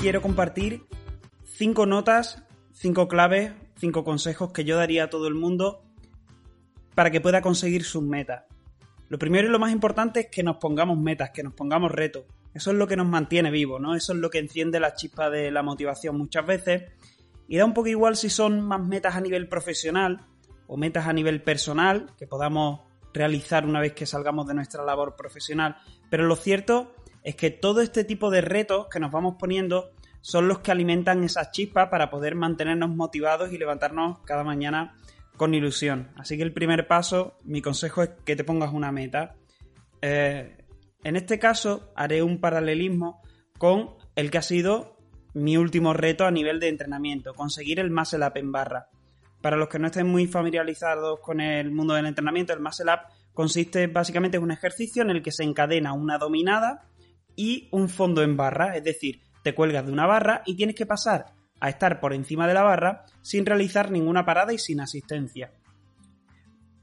Quiero compartir cinco notas, cinco claves, cinco consejos que yo daría a todo el mundo para que pueda conseguir sus metas. Lo primero y lo más importante es que nos pongamos metas, que nos pongamos retos. Eso es lo que nos mantiene vivos, ¿no? Eso es lo que enciende la chispa de la motivación muchas veces. Y da un poco igual si son más metas a nivel profesional o metas a nivel personal, que podamos realizar una vez que salgamos de nuestra labor profesional. Pero lo cierto que todo este tipo de retos que nos vamos poniendo son los que alimentan esa chispa para poder mantenernos motivados y levantarnos cada mañana con ilusión. Así que el primer paso, mi consejo es que te pongas una meta. Eh, en este caso haré un paralelismo con el que ha sido mi último reto a nivel de entrenamiento, conseguir el muscle up en barra. Para los que no estén muy familiarizados con el mundo del entrenamiento, el muscle up consiste básicamente en un ejercicio en el que se encadena una dominada y un fondo en barra, es decir, te cuelgas de una barra y tienes que pasar a estar por encima de la barra sin realizar ninguna parada y sin asistencia.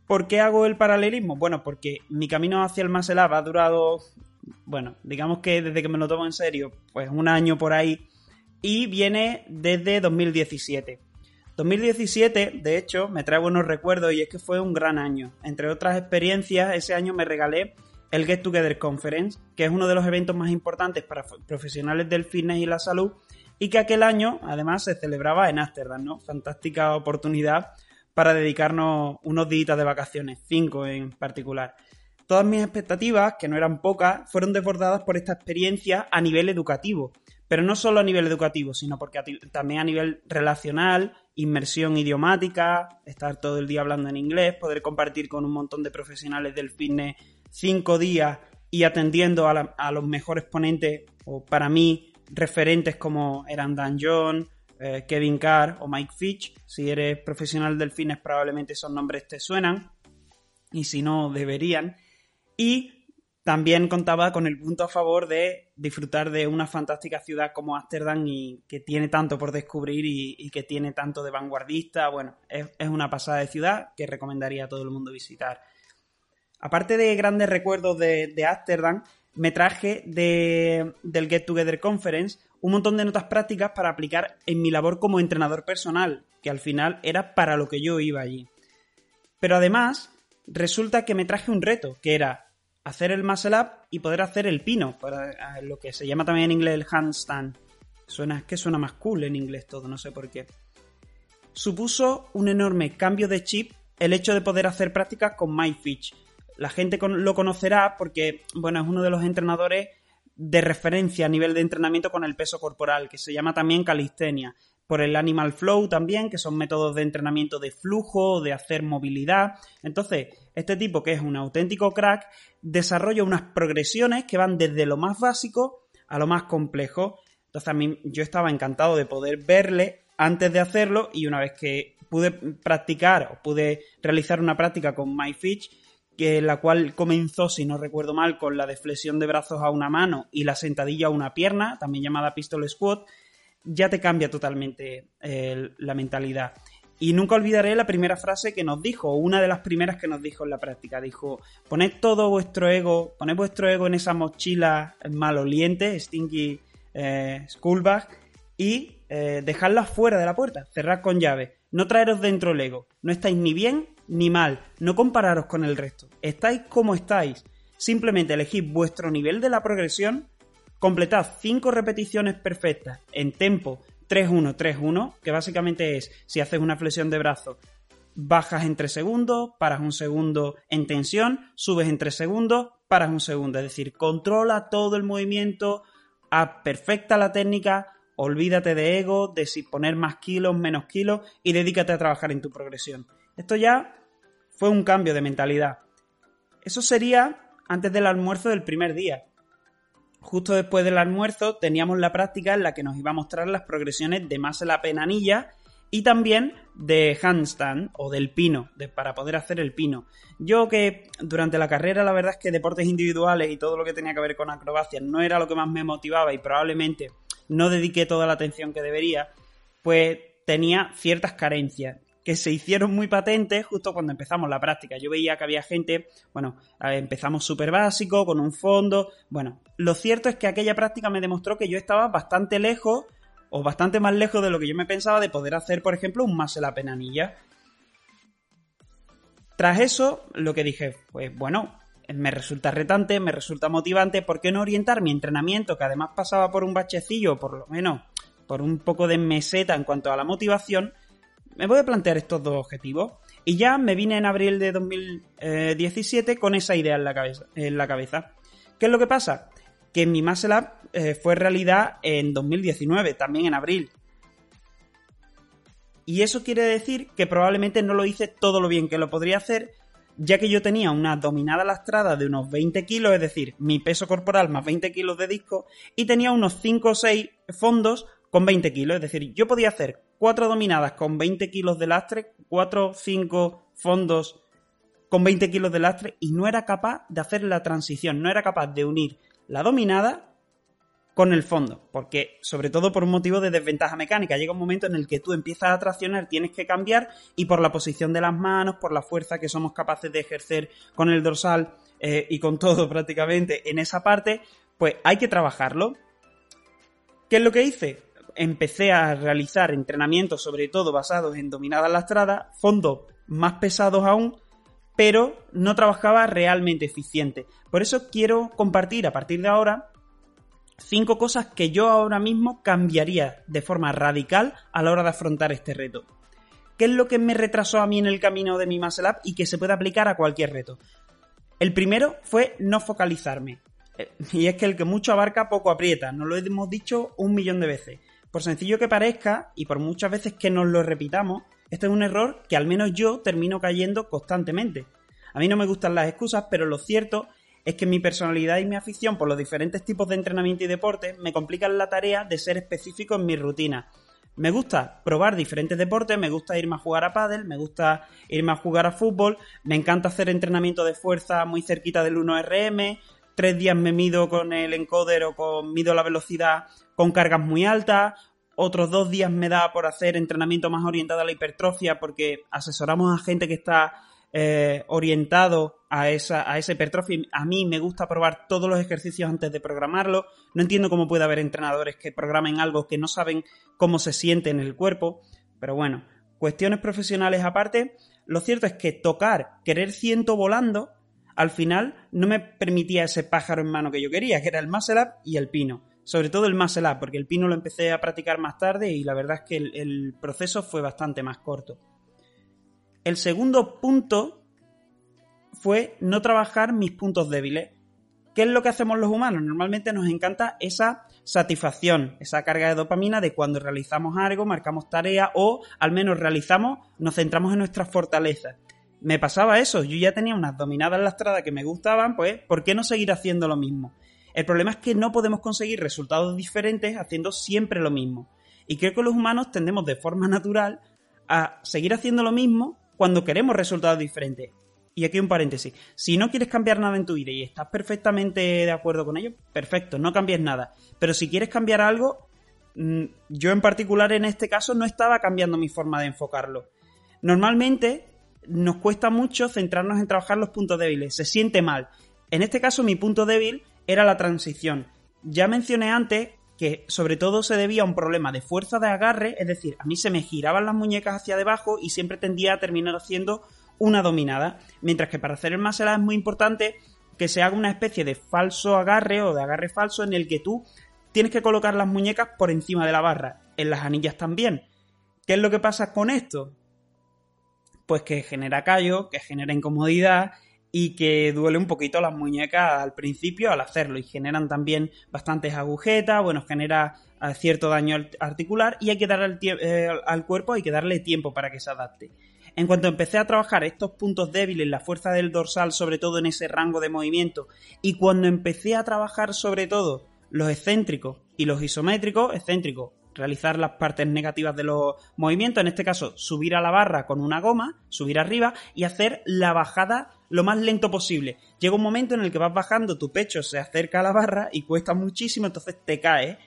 ¿Por qué hago el paralelismo? Bueno, porque mi camino hacia el up ha durado, bueno, digamos que desde que me lo tomo en serio, pues un año por ahí, y viene desde 2017. 2017, de hecho, me trae buenos recuerdos y es que fue un gran año. Entre otras experiencias, ese año me regalé el Get Together Conference, que es uno de los eventos más importantes para profesionales del fitness y la salud, y que aquel año, además, se celebraba en Ámsterdam, ¿no? Fantástica oportunidad para dedicarnos unos días de vacaciones, cinco en particular. Todas mis expectativas, que no eran pocas, fueron desbordadas por esta experiencia a nivel educativo, pero no solo a nivel educativo, sino porque también a nivel relacional, inmersión idiomática, estar todo el día hablando en inglés, poder compartir con un montón de profesionales del fitness cinco días y atendiendo a, los mejores ponentes, o para mí, referentes como eran Dan John, eh, Kevin Carr o Mike Fitch. Si eres profesional del fitness, probablemente esos nombres te suenan, y si no, deberían. Y también contaba con el punto a favor de disfrutar de una fantástica ciudad como Ámsterdam y que tiene tanto por descubrir y, que tiene tanto de vanguardista. Bueno, es, una pasada de ciudad que recomendaría a todo el mundo visitar. Aparte de grandes recuerdos de, de Ámsterdam, me traje del Get Together Conference un montón de notas prácticas para aplicar en mi labor como entrenador personal, que al final era para lo que yo iba allí. Pero además, resulta que me traje un reto, que era hacer el muscle up y poder hacer el pino, para lo que se llama también en inglés el handstand. Suena, es que suena más cool en inglés todo, no sé por qué. Supuso un enorme cambio de chip el hecho de poder hacer prácticas con MyFitch. La gente lo conocerá porque, bueno, es uno de los entrenadores de referencia a nivel de entrenamiento con el peso corporal, que se llama también calistenia por el Animal Flow también, que son métodos de entrenamiento de flujo, de hacer movilidad. Entonces, este tipo, que es un auténtico crack, desarrolla unas progresiones que van desde lo más básico a lo más complejo. Entonces, a mí yo estaba encantado de poder verle antes de hacerlo y una vez que pude practicar o pude realizar una práctica con MyFitch, que la cual comenzó, si no recuerdo mal, con la deflexión de brazos a una mano y la sentadilla a una pierna, también llamada pistol squat, ya te cambia totalmente la mentalidad. Y nunca olvidaré la primera frase que nos dijo, una de las primeras que nos dijo en la práctica. Dijo, poned todo vuestro ego, poned vuestro ego en esa mochila maloliente, stinky eh, schoolbag, y eh, dejadla fuera de la puerta, cerrad con llave. No traeros dentro el ego. No estáis ni bien ni mal. No compararos con el resto. Estáis como estáis. Simplemente elegid vuestro nivel de la progresión completad 5 repeticiones perfectas en tempo 3-1-3-1, que básicamente es si haces una flexión de brazo, bajas en 3 segundos, paras un segundo en tensión, subes en 3 segundos, paras un segundo. Es decir, controla todo el movimiento perfecta la técnica, olvídate de ego, de si poner más kilos, menos kilos y dedícate a trabajar en tu progresión. Esto ya fue un cambio de mentalidad. Eso sería antes del almuerzo del primer día. Justo después del almuerzo teníamos la práctica en la que nos iba a mostrar las progresiones de más la penanilla y también de handstand o del pino, para poder hacer el pino. Yo que durante la carrera la verdad es que deportes individuales y todo lo que tenía que ver con acrobacias no era lo que más me motivaba y probablemente no dediqué toda la atención que debería, pues tenía ciertas carencias que se hicieron muy patentes justo cuando empezamos la práctica. Yo veía que había gente, bueno, empezamos súper básico, con un fondo. Bueno, lo cierto es que aquella práctica me demostró que yo estaba bastante lejos o bastante más lejos de lo que yo me pensaba de poder hacer, por ejemplo, un más en la penanilla. Tras eso, lo que dije, pues bueno, me resulta retante, me resulta motivante, ¿por qué no orientar mi entrenamiento, que además pasaba por un bachecillo, por lo menos por un poco de meseta en cuanto a la motivación? Me voy a plantear estos dos objetivos. Y ya me vine en abril de 2017 con esa idea en la cabeza. En la cabeza. ¿Qué es lo que pasa? que mi Muscle Up eh, fue realidad en 2019, también en abril. Y eso quiere decir que probablemente no lo hice todo lo bien que lo podría hacer, ya que yo tenía una dominada lastrada de unos 20 kilos, es decir, mi peso corporal más 20 kilos de disco, y tenía unos 5 o 6 fondos con 20 kilos, es decir, yo podía hacer 4 dominadas con 20 kilos de lastre, 4 o 5 fondos con 20 kilos de lastre, y no era capaz de hacer la transición, no era capaz de unir la dominada con el fondo, porque sobre todo por un motivo de desventaja mecánica, llega un momento en el que tú empiezas a traccionar, tienes que cambiar y por la posición de las manos, por la fuerza que somos capaces de ejercer con el dorsal eh, y con todo prácticamente en esa parte, pues hay que trabajarlo. ¿Qué es lo que hice? Empecé a realizar entrenamientos sobre todo basados en dominadas lastradas, fondos más pesados aún, pero no trabajaba realmente eficiente. Por eso quiero compartir a partir de ahora cinco cosas que yo ahora mismo cambiaría de forma radical a la hora de afrontar este reto. ¿Qué es lo que me retrasó a mí en el camino de mi Muscle Up y que se puede aplicar a cualquier reto? El primero fue no focalizarme. Eh, y es que el que mucho abarca poco aprieta, nos lo hemos dicho un millón de veces. Por sencillo que parezca, y por muchas veces que nos lo repitamos, este es un error que al menos yo termino cayendo constantemente. A mí no me gustan las excusas, pero lo cierto es que mi personalidad y mi afición por los diferentes tipos de entrenamiento y deporte me complican la tarea de ser específico en mi rutina. Me gusta probar diferentes deportes, me gusta irme a jugar a pádel, me gusta irme a jugar a fútbol, me encanta hacer entrenamiento de fuerza muy cerquita del 1RM, tres días me mido con el encoder o con mido la velocidad con cargas muy altas, otros dos días me da por hacer entrenamiento más orientado a la hipertrofia porque asesoramos a gente que está eh, orientado a esa, a esa hipertrofia. A mí me gusta probar todos los ejercicios antes de programarlo. No entiendo cómo puede haber entrenadores que programen algo que no saben cómo se siente en el cuerpo. Pero bueno, cuestiones profesionales aparte, lo cierto es que tocar, querer ciento volando, al final no me permitía ese pájaro en mano que yo quería, que era el muscle up y el pino sobre todo el muscle up, porque el pino lo empecé a practicar más tarde y la verdad es que el, proceso fue bastante más corto. El segundo punto fue no trabajar mis puntos débiles. ¿Qué es lo que hacemos los humanos? Normalmente nos encanta esa satisfacción, esa carga de dopamina de cuando realizamos algo, marcamos tarea o al menos realizamos, nos centramos en nuestras fortalezas. Me pasaba eso, yo ya tenía unas dominadas lastradas que me gustaban, pues, ¿por qué no seguir haciendo lo mismo? El problema es que no podemos conseguir resultados diferentes haciendo siempre lo mismo. Y creo que los humanos tendemos de forma natural a seguir haciendo lo mismo cuando queremos resultados diferentes. Y aquí un paréntesis. Si no quieres cambiar nada en tu vida y estás perfectamente de acuerdo con ello, perfecto, no cambies nada. Pero si quieres cambiar algo, mm, yo en particular en este caso no estaba cambiando mi forma de enfocarlo. Normalmente nos cuesta mucho centrarnos en trabajar los puntos débiles, se siente mal. En este caso mi punto débil era la transición. Ya mencioné antes que sobre todo se debía a un problema de fuerza de agarre, es decir, a mí se me giraban las muñecas hacia debajo y siempre tendía a terminar haciendo una dominada, mientras que para hacer el muscle es muy importante que se haga una especie de falso agarre o de agarre falso en el que tú tienes que colocar las muñecas por encima de la barra, en las anillas también. ¿Qué es lo que pasa con esto? Pues que genera callo, que genera incomodidad y que duele un poquito las muñecas al principio al hacerlo y generan también bastantes agujetas, bueno, genera eh, cierto daño articular y hay que darle eh, al cuerpo, hay que darle tiempo para que se adapte. En cuanto empecé a trabajar estos puntos débiles, la fuerza del dorsal, sobre todo en ese rango de movimiento, y cuando empecé a trabajar sobre todo los excéntricos y los isométricos, excéntricos, realizar las partes negativas de los movimientos, en este caso subir a la barra con una goma, subir arriba y hacer la bajada lo más lento posible. Llega un momento en el que vas bajando, tu pecho se acerca a la barra y cuesta muchísimo, entonces te caes.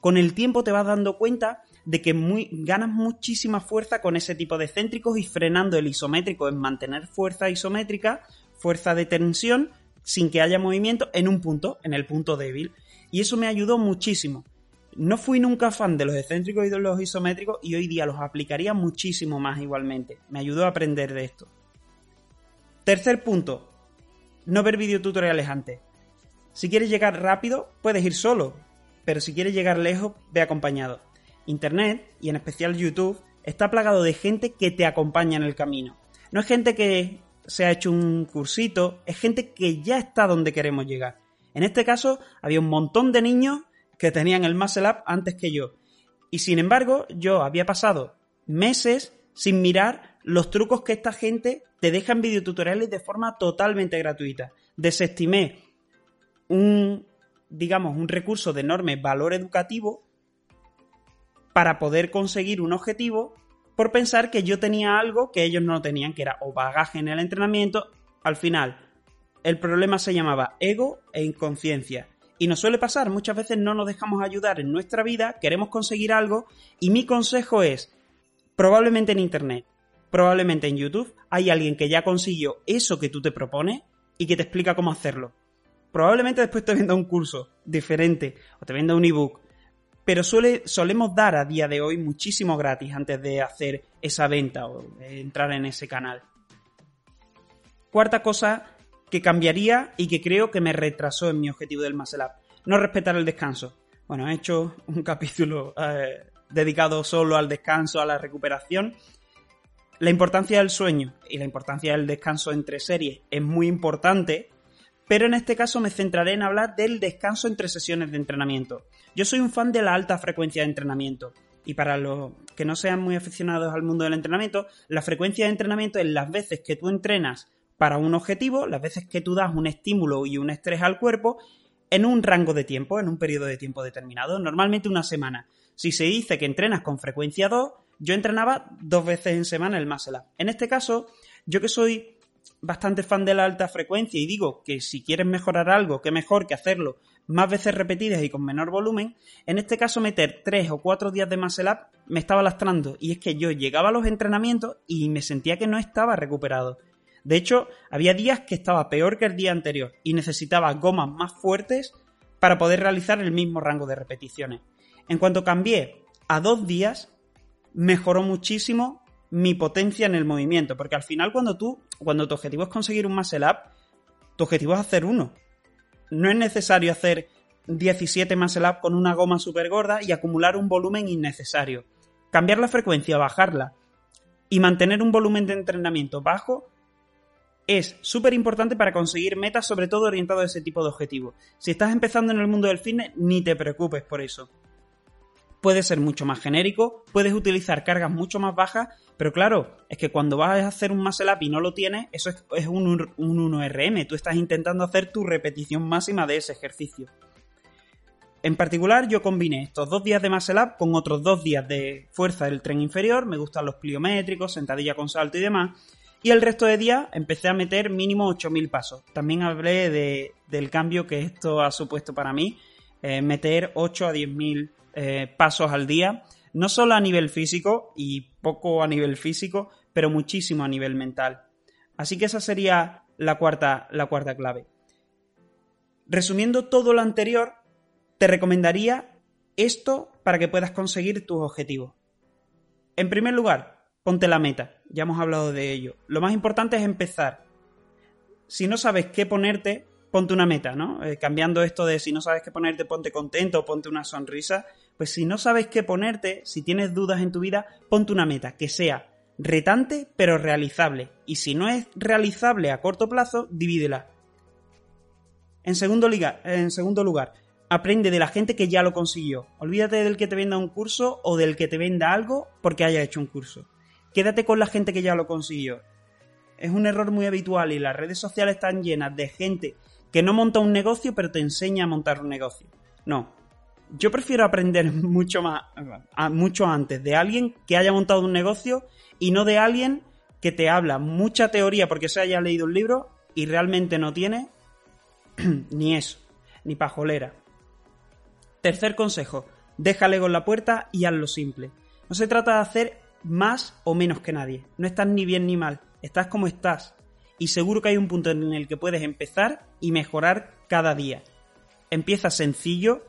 Con el tiempo te vas dando cuenta de que ganas muchísima fuerza con ese tipo de excéntricos y frenando el isométrico en mantener fuerza isométrica, fuerza de tensión, sin que haya movimiento en un punto, en el punto débil. Y eso me ayudó muchísimo. No fui nunca fan de los excéntricos y de los isométricos y hoy día los aplicaría muchísimo más igualmente. Me ayudó a aprender de esto. Tercer punto. No ver videotutoriales antes. Si quieres llegar rápido, puedes ir solo, pero si quieres llegar lejos, ve acompañado. Internet, y en especial YouTube, está plagado de gente que te acompaña en el camino. No es gente que se ha hecho un cursito, es gente que ya está donde queremos llegar. En este caso, había un montón de niños que tenían el Muscle Up antes que yo. Y sin embargo, yo había pasado meses sin mirar los trucos que esta gente te deja en videotutoriales de forma totalmente gratuita. Desestimé un, digamos, un recurso de enorme valor educativo para poder conseguir un objetivo por pensar que yo tenía algo que ellos no tenían, que era o bagaje en el entrenamiento. Al final, el problema se llamaba ego e inconsciencia. Y nos suele pasar, muchas veces no nos dejamos ayudar en nuestra vida, queremos conseguir algo y mi consejo es, probablemente en Internet, probablemente en YouTube, hay alguien que ya consiguió eso que tú te propones y que te explica cómo hacerlo. Probablemente después te venda un curso diferente o te venda un ebook pero suele, solemos dar a día de hoy muchísimo gratis antes de hacer esa venta o entrar en ese canal. Cuarta cosa que cambiaría y que creo que me retrasó en mi objetivo del Muscle Up. No respetar el descanso. Bueno, he hecho un capítulo eh, dedicado solo al descanso, a la recuperación. La importancia del sueño y la importancia del descanso entre series es muy importante, pero en este caso me centraré en hablar del descanso entre sesiones de entrenamiento. Yo soy un fan de la alta frecuencia de entrenamiento. Y para los que no sean muy aficionados al mundo del entrenamiento, la frecuencia de entrenamiento es las veces que tú entrenas para un objetivo, las veces que tú das un estímulo y un estrés al cuerpo en un rango de tiempo, en un periodo de tiempo determinado, normalmente una semana. Si se dice que entrenas con frecuencia 2, yo entrenaba dos veces en semana el muscle up. En este caso, yo que soy bastante fan de la alta frecuencia y digo que si quieres mejorar algo, qué mejor que hacerlo más veces repetidas y con menor volumen, en este caso meter tres o cuatro días de muscle up me estaba lastrando y es que yo llegaba a los entrenamientos y me sentía que no estaba recuperado. De hecho, había días que estaba peor que el día anterior y necesitaba gomas más fuertes para poder realizar el mismo rango de repeticiones. En cuanto cambié a dos días, mejoró muchísimo mi potencia en el movimiento, porque al final cuando tú, cuando tu objetivo es conseguir un muscle up, tu objetivo es hacer uno, no es necesario hacer 17 muscle up con una goma súper gorda y acumular un volumen innecesario. Cambiar la frecuencia, bajarla y mantener un volumen de entrenamiento bajo es súper importante para conseguir metas, sobre todo orientado a ese tipo de objetivos. Si estás empezando en el mundo del fitness, ni te preocupes por eso. Puede ser mucho más genérico, puedes utilizar cargas mucho más bajas, pero claro, es que cuando vas a hacer un muscle up y no lo tienes, eso es, un, un 1RM. Tú estás intentando hacer tu repetición máxima de ese ejercicio. En particular, yo combiné estos dos días de muscle up con otros dos días de fuerza del tren inferior. Me gustan los pliométricos, sentadilla con salto y demás. Y el resto de días empecé a meter mínimo 8.000 pasos. También hablé de, del cambio que esto ha supuesto para mí. Eh, meter 8 a 10.000 eh, pasos al día no solo a nivel físico y poco a nivel físico, pero muchísimo a nivel mental. Así que esa sería la cuarta, la cuarta clave. Resumiendo todo lo anterior, te recomendaría esto para que puedas conseguir tus objetivos. En primer lugar, ponte la meta. Ya hemos hablado de ello. Lo más importante es empezar. Si no sabes qué ponerte, ponte una meta, ¿no? Eh, cambiando esto de si no sabes qué ponerte, ponte contento, ponte una sonrisa. Pues si no sabes qué ponerte, si tienes dudas en tu vida, ponte una meta, que sea retante pero realizable. Y si no es realizable a corto plazo, divídela. En segundo, en segundo lugar, aprende de la gente que ya lo consiguió. Olvídate del que te venda un curso o del que te venda algo porque haya hecho un curso. Quédate con la gente que ya lo consiguió. Es un error muy habitual y las redes sociales están llenas de gente que no monta un negocio pero te enseña a montar un negocio. No. Yo prefiero aprender mucho más, mucho antes de alguien que haya montado un negocio y no de alguien que te habla mucha teoría porque se haya leído un libro y realmente no tiene ni eso, ni pajolera. Tercer consejo, déjale con la puerta y hazlo simple. No se trata de hacer más o menos que nadie. No estás ni bien ni mal, estás como estás. Y seguro que hay un punto en el que puedes empezar y mejorar cada día. Empieza sencillo,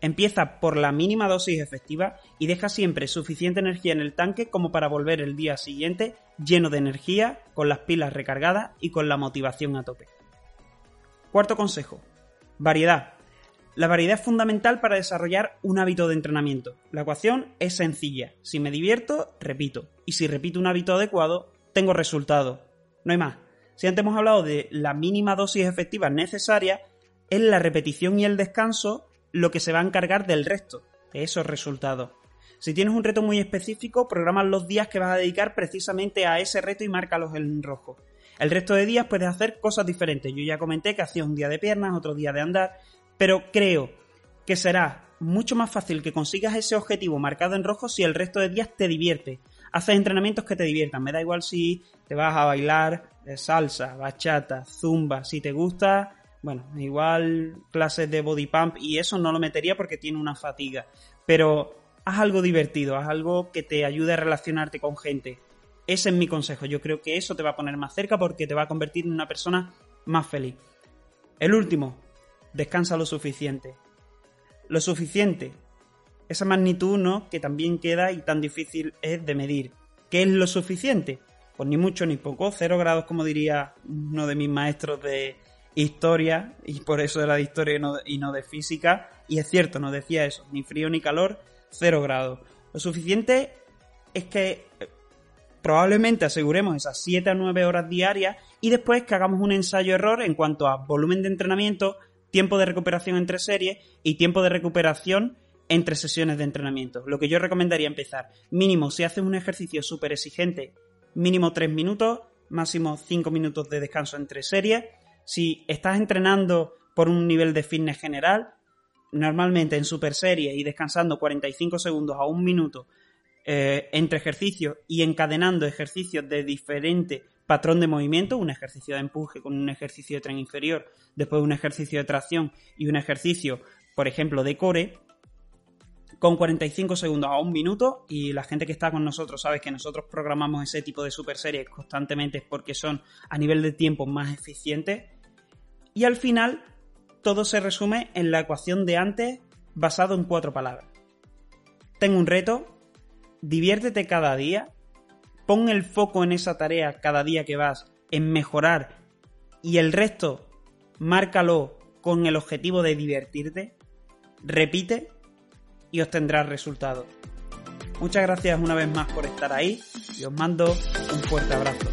empieza por la mínima dosis efectiva y deja siempre suficiente energía en el tanque como para volver el día siguiente lleno de energía, con las pilas recargadas y con la motivación a tope. Cuarto consejo. Variedad. La variedad es fundamental para desarrollar un hábito de entrenamiento. La ecuación es sencilla. Si me divierto, repito. Y si repito un hábito adecuado, tengo resultado. No hay más. Si antes hemos hablado de la mínima dosis efectiva necesaria, es la repetición y el descanso lo que se va a encargar del resto, de esos resultados. Si tienes un reto muy específico, programa los días que vas a dedicar precisamente a ese reto y márcalos en rojo. El resto de días puedes hacer cosas diferentes. Yo ya comenté que hacía un día de piernas, otro día de andar, pero creo que será mucho más fácil que consigas ese objetivo marcado en rojo si el resto de días te divierte. Haces entrenamientos que te diviertan. Me da igual si te vas a bailar salsa, bachata, zumba, si te gusta, bueno, igual clases de body pump y eso no lo metería porque tiene una fatiga. Pero haz algo divertido, haz algo que te ayude a relacionarte con gente. Ese es mi consejo. Yo creo que eso te va a poner más cerca porque te va a convertir en una persona más feliz. El último, descansa lo suficiente. Lo suficiente. Esa magnitud, ¿no? Que también queda y tan difícil es de medir. ¿Qué es lo suficiente? Pues ni mucho ni poco, cero grados como diría uno de mis maestros de historia, y por eso era de historia y no de, y no de física, y es cierto, no decía eso, ni frío ni calor, cero grados. Lo suficiente es que probablemente aseguremos esas 7 a 9 horas diarias y después que hagamos un ensayo-error en cuanto a volumen de entrenamiento, tiempo de recuperación entre series y tiempo de recuperación entre sesiones de entrenamiento. Lo que yo recomendaría empezar, mínimo si haces un ejercicio súper exigente, mínimo 3 minutos, máximo 5 minutos de descanso entre series. Si estás entrenando por un nivel de fitness general, normalmente en super serie y descansando 45 segundos a un minuto eh, entre ejercicios y encadenando ejercicios de diferente patrón de movimiento, un ejercicio de empuje con un ejercicio de tren inferior, después un ejercicio de tracción y un ejercicio, por ejemplo, de core, con 45 segundos a un minuto y la gente que está con nosotros sabe que nosotros programamos ese tipo de super series constantemente porque son a nivel de tiempo más eficientes y al final todo se resume en la ecuación de antes basado en cuatro palabras. Tengo un reto, diviértete cada día, pon el foco en esa tarea cada día que vas en mejorar y el resto márcalo con el objetivo de divertirte, repite y obtendrás resultados. Muchas gracias una vez más por estar ahí y os mando un fuerte abrazo.